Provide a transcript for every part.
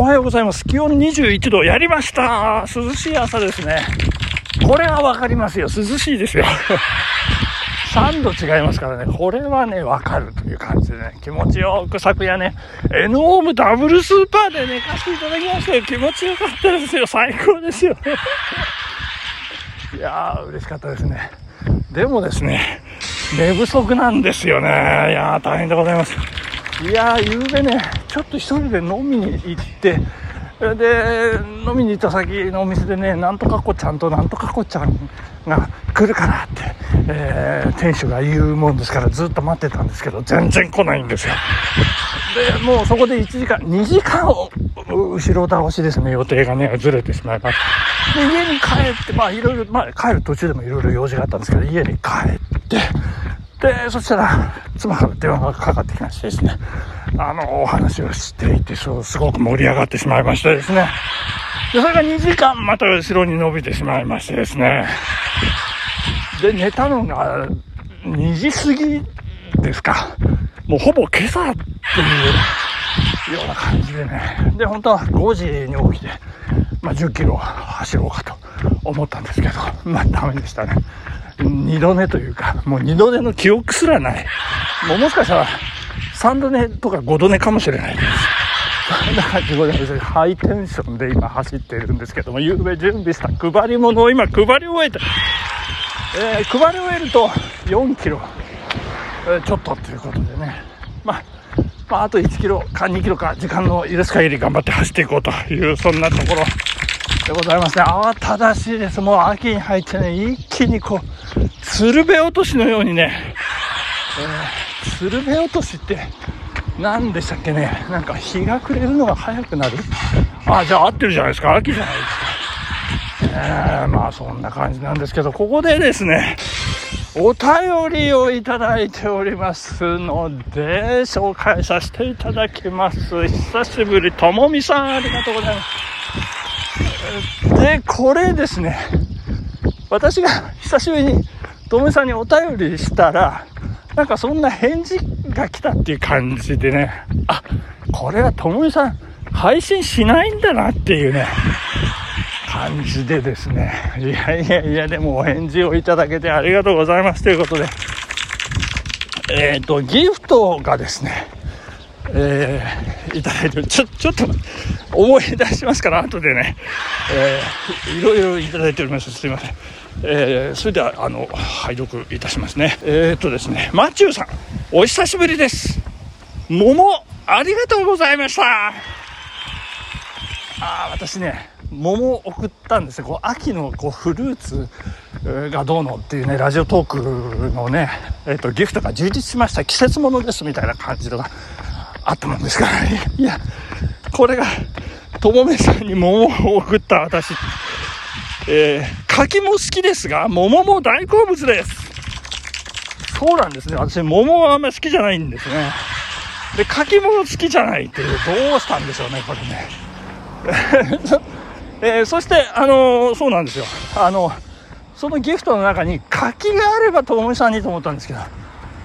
おはようございます。気温21度、やりました涼しい朝ですね。これはわかりますよ。涼しいですよ。3度違いますからね。これはね、わかるという感じでね、気持ちよく昨夜ね、エノームダブルスーパーで寝かせていただきましたよ。気持ちよかったですよ。最高ですよ。いやー、嬉しかったですね。でもですね、寝不足なんですよね。いやー、大変でございます。いやー、ゆうべね、ちょっと一人で飲みに行って、で、飲みに行った先のお店でね、なんとかこちゃんとなんとかこちゃんが来るからって、えー、店主が言うもんですからずっと待ってたんですけど、全然来ないんですよ。で、もうそこで1時間、2時間後ろ倒しですね、予定がね、ずれてしまいました。で、家に帰って、まあいろいろ、まあ帰る途中でもいろいろ用事があったんですけど、家に帰って、で、そしたら、妻から電話がかかってきましてですね、あの、お話をしていて、そう、すごく盛り上がってしまいましてですね。で、それが2時間また後ろに伸びてしまいましてですね。で、寝たのが2時過ぎですか。もうほぼ今朝っていうような感じでね。で、本当は5時に起きて、まあ、10キロ走ろうかと思ったんですけど、まあダメでしたね。二度寝というか、もう二度寝の記憶すらない。もうもしかしたら、三度寝とか五度寝かもしれないです。そんな感じでござい。ハイテンションで今走っているんですけども、夕べ準備した配り物を今配り終えて、えー、配り終えると4キロ、えー、ちょっとということでね。まあ、まあ、あと1キロか2キロか時間の許す限り頑張って走っていこうという、そんなところでございますね。慌ただしいです。もう秋に入ってね、一気にこう、鶴瓶落としのようにね、えー、鶴瓶落としって、何でしたっけね？なんか日が暮れるのが早くなる？あ、じゃあ合ってるじゃないですか。秋じゃないですか。えー、まあそんな感じなんですけど、ここでですね、お便りをいただいておりますので、紹介させていただきます。久しぶり、ともみさん、ありがとうございます。で、これですね、私が久しぶりにともみさんにお便りしたら、なんかそんな返事が来たっていう感じでね、あ、これはともみさん配信しないんだなっていうね、感じでですね、いやいやいや、でもお返事をいただけてありがとうございますということで、えっ、ー、と、ギフトがですね、えー、いただいてちょ、ちょっと思い出しますから、後でね、えー、いろいろいただいております。すいません。えー、それでは、あの、拝読いたしますね。えー、っとですね、マチューさん、お久しぶりです。桃、ありがとうございました。あ私ね、桃を送ったんですよ。こう秋のこうフルーツがどうのっていうね、ラジオトークのね、えっ、と、ギフトが充実しました季節ものですみたいな感じのがあったもんですからね。いや、これが、ともめさんに桃を送った私。えー、柿も好きですが、桃も大好物です。そうなんですね。私、桃はあんまり好きじゃないんですね。で、柿も好きじゃないっていう、どうしたんでしょうね、これね。えー、そして、あのー、そうなんですよ。あの、そのギフトの中に柿があればともみさんにと思ったんですけど、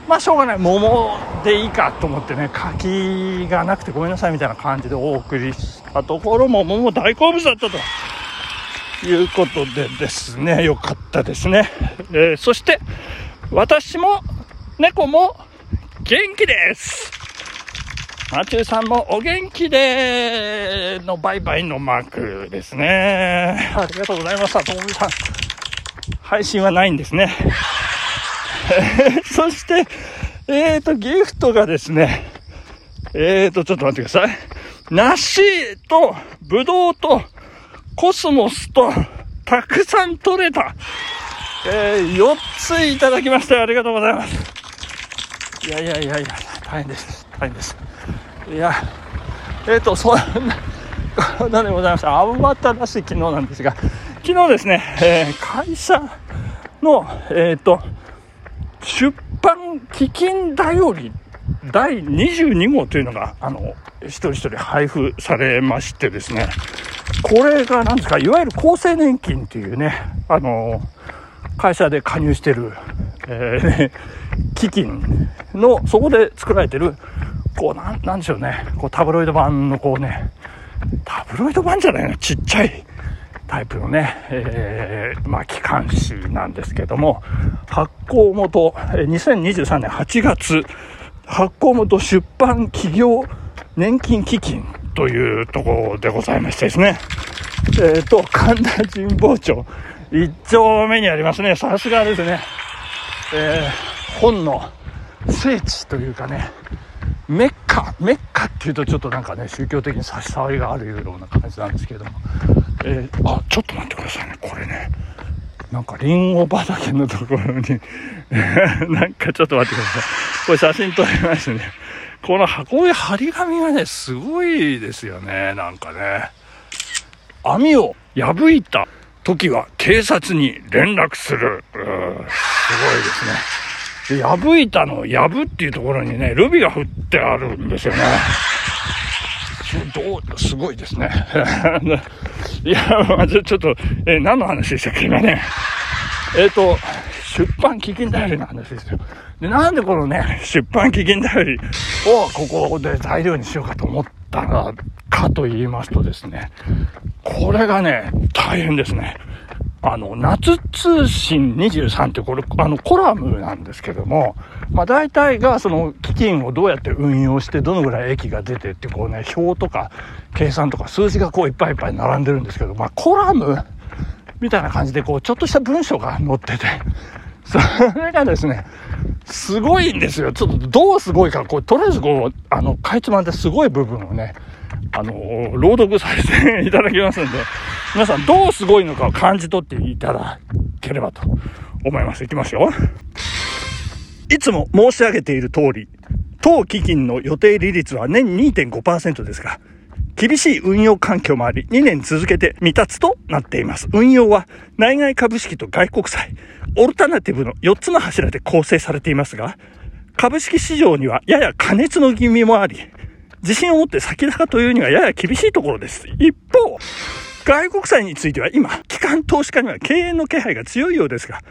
まあしょうがない桃でいいかと思ってね柿がなくてごめんなさいみたいな感じでお送りしたところも桃大好物だったということでですねよかったですね、えー、そして私も猫も元気です。マチューさんもお元気でのバイバイのマークですね。ありがとうございましたともみさん。配信はないんですね。そして、えっ、ー、と、ギフトがですね、えっ、ー、と、ちょっと待ってください。梨と、ぶどうと、コスモスと、たくさん取れた。えー、4ついただきましてありがとうございます。いやいやいやいや、大変です。大変です。いや、えっ、ー、と、そんな、ことでございました？アバタらしい昨日なんですが、昨日ですね、えー、会社の、えっ、ー、と、出版基金だより第22号というのが、あの、一人一人配布されましてですね、これが何ですか、いわゆる厚生年金っていうね、あの、会社で加入してる、えー、基金の、そこで作られてる、こう、なん、なんでしょうね、こう、タブロイド版のこうね、タブロイド版じゃないな、ちっちゃいタイプのね、えー、まあ、機関紙なんですけども、発行元、2023年8月、発行元出版企業年金基金というところでございましてですね、えっ、ー、と、神田神保町一丁目にありますね。さすがですね。えー、本の聖地というかね、メッカ、メッカっていうとちょっとなんかね、宗教的に差し障りがあるような感じなんですけれども、えー、あ、ちょっと待ってくださいね、これね。なんかリンゴ畑のところに なんかちょっと待ってください。これ写真撮りましてね。この箱絵張り紙がね、すごいですよね、なんかね。網を破いた時は警察に連絡する。すごいですね。で、破いたの、破っていうところにね、ルビが振ってあるんですよね。どう、すごいですね。いや、まずちょっと、え何の話でしたっけ、今ね。えっ、ー、と、出版基金頼りの話ですよ。で、なんでこのね、出版基金頼りをここで材料にしようかと思ったのかと言いますとですね、これがね、大変ですね。あの、夏通信23ってこれ、あの、コラムなんですけども、まあ大体がその基金をどうやって運用して、どのぐらい益が出てってこうね、表とか計算とか数字がこういっぱいいっぱい並んでるんですけど、まあコラムみたいな感じでこう、ちょっとした文章が載ってて、それがですね、すごいんですよ。ちょっとどうすごいか、こう、とりあえずこう、あの、かいつまんですごい部分をね、あの、朗読させていただきますんで、皆さんどうすごいのかを感じ取っていただければと思います。いきますよ。いつも申し上げている通り、当基金の予定利率は年2.5%ですが、厳しい運用環境もあり、2年続けて未達となっています。運用は内外株式と外国債、オルタナティブの4つの柱で構成されていますが、株式市場にはやや過熱の気味もあり、自信を持って先高というにはやや厳しいところです。一方、外国債については今、機関投資家には経営の気配が強いようですが、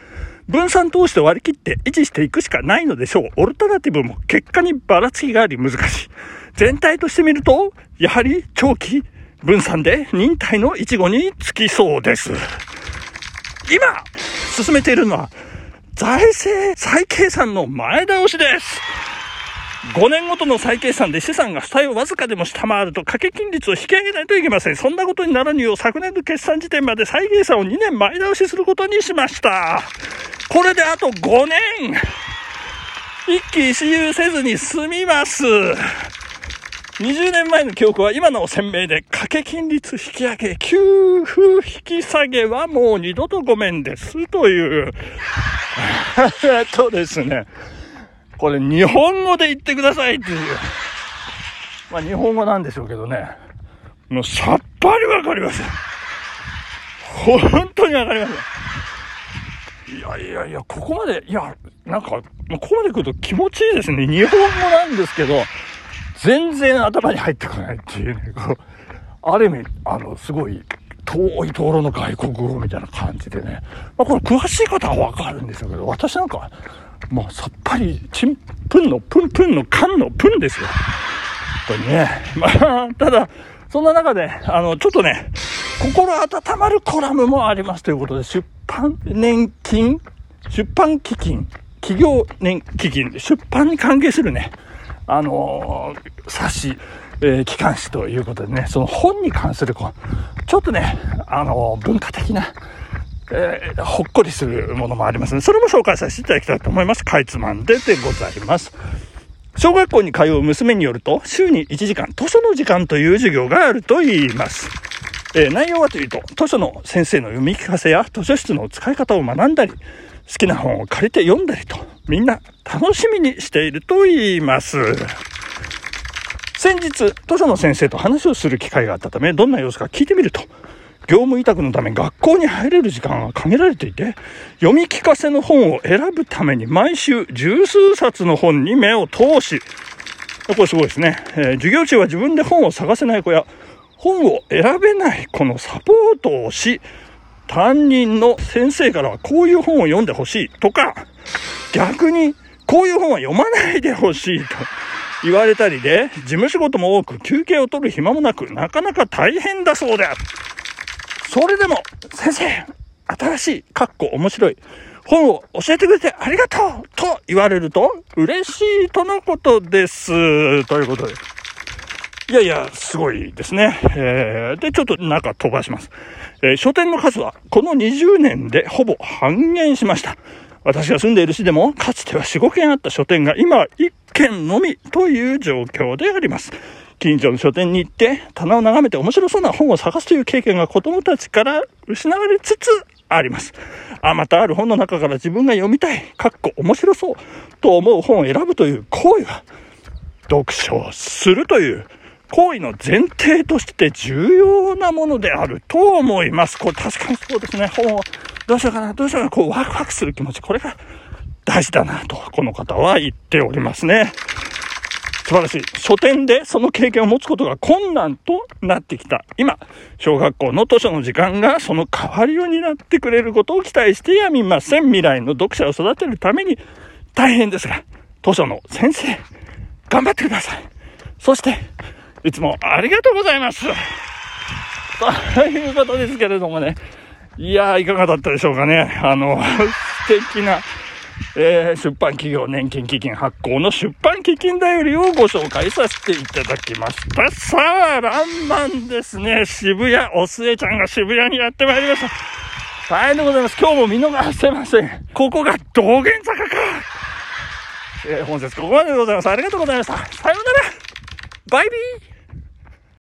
分散投資と割り切って維持していくしかないのでしょう。オルタナティブも結果にばらつきがあり難しい。全体として見ると、やはり長期分散で忍耐の一語につきそうです。今、進めているのは、財政再計算の前倒しです。5年ごとの再計算で資産が負債をわずかでも下回ると掛け金率を引き上げないといけません。そんなことにならぬよう昨年の決算時点まで再計算を2年前倒しすることにしました。これであと5年一喜一憂せずに済みます。20年前の記憶は今の鮮明で、掛け金率引き上げ、給付引き下げはもう二度とごめんです。という。えっとですね。これ日本語で言ってくださいっていう。まあ日本語なんでしょうけどね。もうさっぱりわかりません。本当にわかりません。いやいやいや、ここまで、いや、なんか、ここまで来ると気持ちいいですね。日本語なんですけど、全然頭に入ってこないっていうね、こう、ある意味、あの、すごい、遠いところの外国語みたいな感じでね。まあ、これ詳しい方はわかるんでしょうけど、私なんか、まあ、さっぱり、ちんぷんのぷんぷんのかんのぷんですよ。本当にね。まあ、ただ、そんな中で、あの、ちょっとね、心温まるコラムもありますということで、出版年金、出版基金、企業年基金、出版に関係するね、あのー、冊子、えー、機関誌ということでね、その本に関する、こう、ちょっとね、あのー、文化的な、えー、ほっこりするものもありますの、ね、で、それも紹介させていただきたいと思います。かいつまんででございます。小学校に通う娘によると、週に1時間、図書の時間という授業があると言います。えー、内容はというと、図書の先生の読み聞かせや図書室の使い方を学んだり、好きな本を借りて読んだりと、みんな楽しみにしていると言います。先日、図書の先生と話をする機会があったため、どんな様子か聞いてみると、業務委託のため学校に入れる時間は限られていて、読み聞かせの本を選ぶために毎週十数冊の本に目を通し、これすごいですね。えー、授業中は自分で本を探せない子や、本を選べない子のサポートをし、担任の先生からはこういう本を読んでほしいとか、逆にこういう本は読まないでほしいと、言われたりで、事務仕事も多く休憩を取る暇もなく、なかなか大変だそうである。それでも、先生、新しい、かっこ面白い、本を教えてくれてありがとうと言われると嬉しいとのことです。ということで。いやいや、すごいですね。えー、で、ちょっと中飛ばします。えー、書店の数はこの20年でほぼ半減しました。私が住んでいる市でも、かつては4、5軒あった書店が今は1軒のみという状況であります。近所の書店に行って棚を眺めて面白そうな本を探すという経験が子供たちから失われつつあります。あまたある本の中から自分が読みたい、かっこ面白そうと思う本を選ぶという行為は、読書をするという行為の前提として重要なものであると思います。これ確かにそうですね。本をどうしようかな、どうしようかな、こうワクワクする気持ち、これが大事だなと、この方は言っておりますね。素晴らしい。書店でその経験を持つことが困難となってきた。今、小学校の図書の時間がその代わりを担ってくれることを期待してやみません。未来の読者を育てるために大変ですが、図書の先生、頑張ってください。そして、いつもありがとうございます。ということですけれどもね。いやー、いかがだったでしょうかね。あの、素敵な、えー、出版企業年金基金発行の出版基金だよりをご紹介させていただきました。さあ、ランマンですね。渋谷、おすえちゃんが渋谷にやってまいりました。大変でございます。今日も見逃せません。ここが道玄坂か。えー、本日ここまででございます。ありがとうございました。さようなら。バイビー